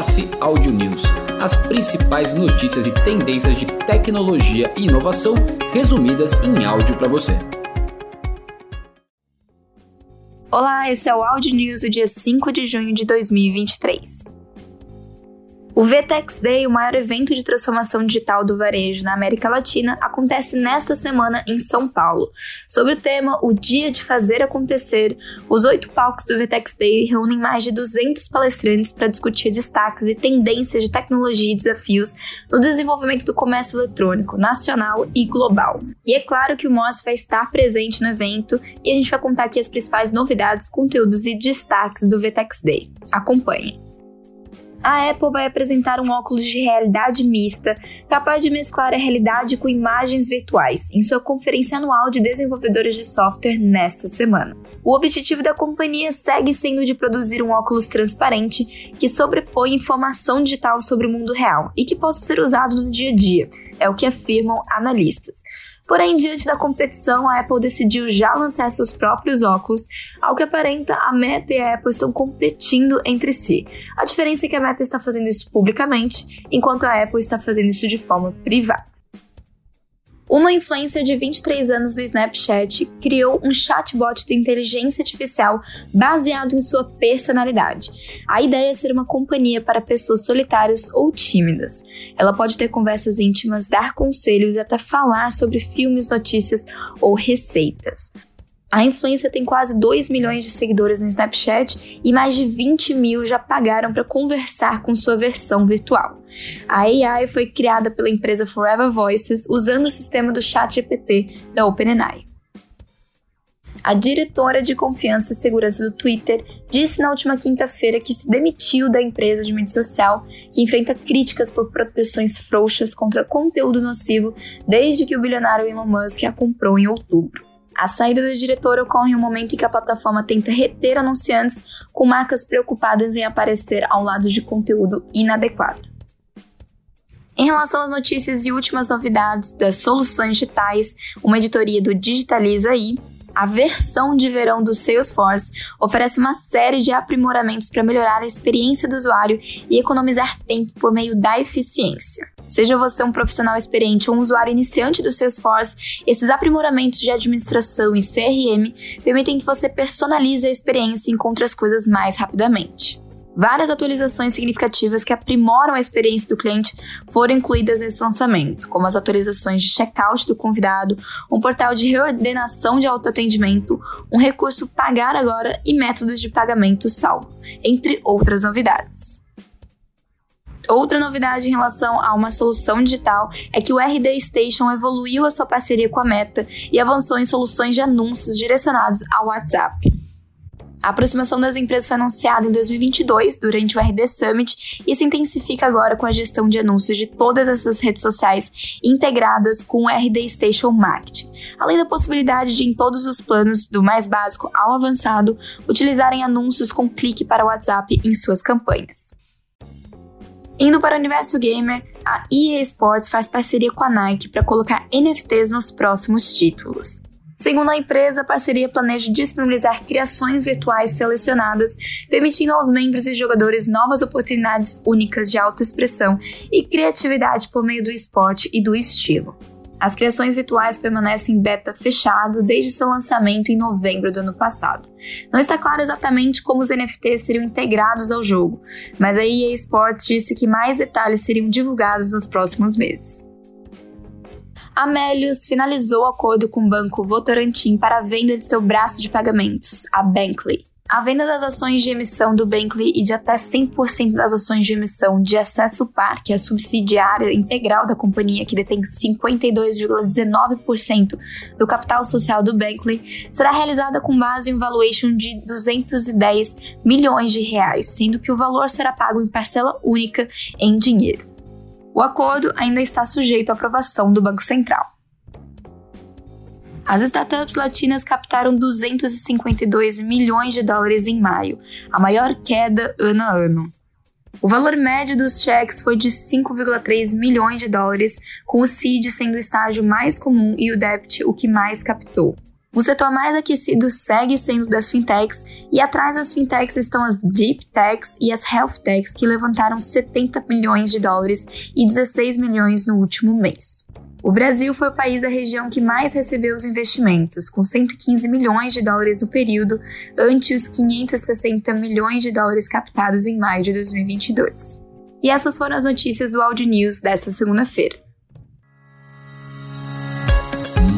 Morse Audio News, as principais notícias e tendências de tecnologia e inovação resumidas em áudio para você. Olá, esse é o Audio News do dia 5 de junho de 2023. O VTEX Day, o maior evento de transformação digital do varejo na América Latina, acontece nesta semana em São Paulo. Sobre o tema O Dia de Fazer Acontecer, os oito palcos do VTEX Day reúnem mais de 200 palestrantes para discutir destaques e tendências de tecnologia e desafios no desenvolvimento do comércio eletrônico nacional e global. E é claro que o MOS vai estar presente no evento e a gente vai contar aqui as principais novidades, conteúdos e destaques do VTEX Day. Acompanhe! A Apple vai apresentar um óculos de realidade mista capaz de mesclar a realidade com imagens virtuais em sua conferência anual de desenvolvedores de software nesta semana. O objetivo da companhia segue sendo de produzir um óculos transparente que sobrepõe informação digital sobre o mundo real e que possa ser usado no dia a dia, é o que afirmam analistas. Porém, diante da competição, a Apple decidiu já lançar seus próprios óculos. Ao que aparenta, a Meta e a Apple estão competindo entre si. A diferença é que a Meta está fazendo isso publicamente, enquanto a Apple está fazendo isso de forma privada. Uma influencer de 23 anos do Snapchat criou um chatbot de inteligência artificial baseado em sua personalidade. A ideia é ser uma companhia para pessoas solitárias ou tímidas. Ela pode ter conversas íntimas, dar conselhos e até falar sobre filmes, notícias ou receitas. A influência tem quase 2 milhões de seguidores no Snapchat e mais de 20 mil já pagaram para conversar com sua versão virtual. A AI foi criada pela empresa Forever Voices usando o sistema do ChatGPT da OpenAI. A diretora de confiança e segurança do Twitter disse na última quinta-feira que se demitiu da empresa de mídia social, que enfrenta críticas por proteções frouxas contra conteúdo nocivo desde que o bilionário Elon Musk a comprou em outubro. A saída da diretora ocorre em um momento em que a plataforma tenta reter anunciantes com marcas preocupadas em aparecer ao lado de conteúdo inadequado. Em relação às notícias e últimas novidades das soluções digitais, uma editoria do Digitaliza aí, a versão de verão do Salesforce oferece uma série de aprimoramentos para melhorar a experiência do usuário e economizar tempo por meio da eficiência. Seja você um profissional experiente ou um usuário iniciante do Salesforce, esses aprimoramentos de administração e CRM permitem que você personalize a experiência e encontre as coisas mais rapidamente. Várias atualizações significativas que aprimoram a experiência do cliente foram incluídas nesse lançamento, como as atualizações de checkout do convidado, um portal de reordenação de autoatendimento, um recurso pagar agora e métodos de pagamento salvo, entre outras novidades. Outra novidade em relação a uma solução digital é que o RD Station evoluiu a sua parceria com a Meta e avançou em soluções de anúncios direcionados ao WhatsApp. A aproximação das empresas foi anunciada em 2022, durante o RD Summit, e se intensifica agora com a gestão de anúncios de todas essas redes sociais integradas com o RD Station Marketing, além da possibilidade de, em todos os planos, do mais básico ao avançado, utilizarem anúncios com clique para WhatsApp em suas campanhas. Indo para o universo gamer, a EA Sports faz parceria com a Nike para colocar NFTs nos próximos títulos. Segundo a empresa, a parceria planeja disponibilizar criações virtuais selecionadas, permitindo aos membros e jogadores novas oportunidades únicas de autoexpressão e criatividade por meio do esporte e do estilo. As criações virtuais permanecem em beta fechado desde seu lançamento em novembro do ano passado. Não está claro exatamente como os NFTs seriam integrados ao jogo, mas a EA Sports disse que mais detalhes seriam divulgados nos próximos meses. A Melius finalizou o acordo com o banco Votorantim para a venda de seu braço de pagamentos, a Bankly. A venda das ações de emissão do Bankley e de até 100% das ações de emissão de Acesso Par, que é a subsidiária integral da companhia que detém 52,19% do capital social do Bankley, será realizada com base em um valuation de 210 milhões de reais, sendo que o valor será pago em parcela única em dinheiro. O acordo ainda está sujeito à aprovação do Banco Central. As startups latinas captaram 252 milhões de dólares em maio, a maior queda ano a ano. O valor médio dos cheques foi de 5,3 milhões de dólares, com o CID sendo o estágio mais comum e o DEPT o que mais captou. O setor mais aquecido segue sendo das fintechs, e atrás das fintechs estão as deep techs e as health techs, que levantaram 70 milhões de dólares e 16 milhões no último mês. O Brasil foi o país da região que mais recebeu os investimentos, com 115 milhões de dólares no período, ante os 560 milhões de dólares captados em maio de 2022. E essas foram as notícias do Audio News desta segunda-feira.